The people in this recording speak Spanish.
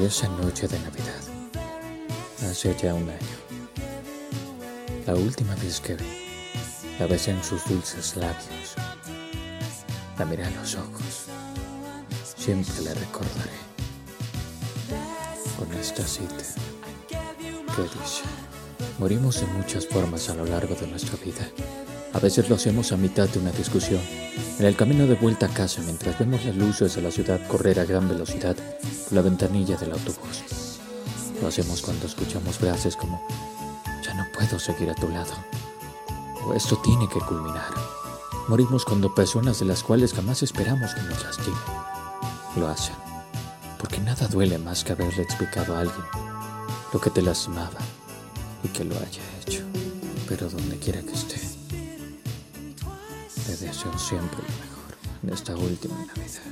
Esa noche de Navidad, hace ya un año, la última vez que vi, la besé en sus dulces labios, la miré a los ojos, siempre la recordaré con esta cita que dice, morimos de muchas formas a lo largo de nuestra vida. A veces lo hacemos a mitad de una discusión, en el camino de vuelta a casa mientras vemos las luces de la ciudad correr a gran velocidad por la ventanilla del autobús. Lo hacemos cuando escuchamos frases como, ya no puedo seguir a tu lado, o esto tiene que culminar. Morimos cuando personas de las cuales jamás esperamos que nos lastimen lo hacen, porque nada duele más que haberle explicado a alguien lo que te lastimaba y que lo haya hecho. Pero donde quiera que esté, te deseo siempre lo mejor en esta última Navidad.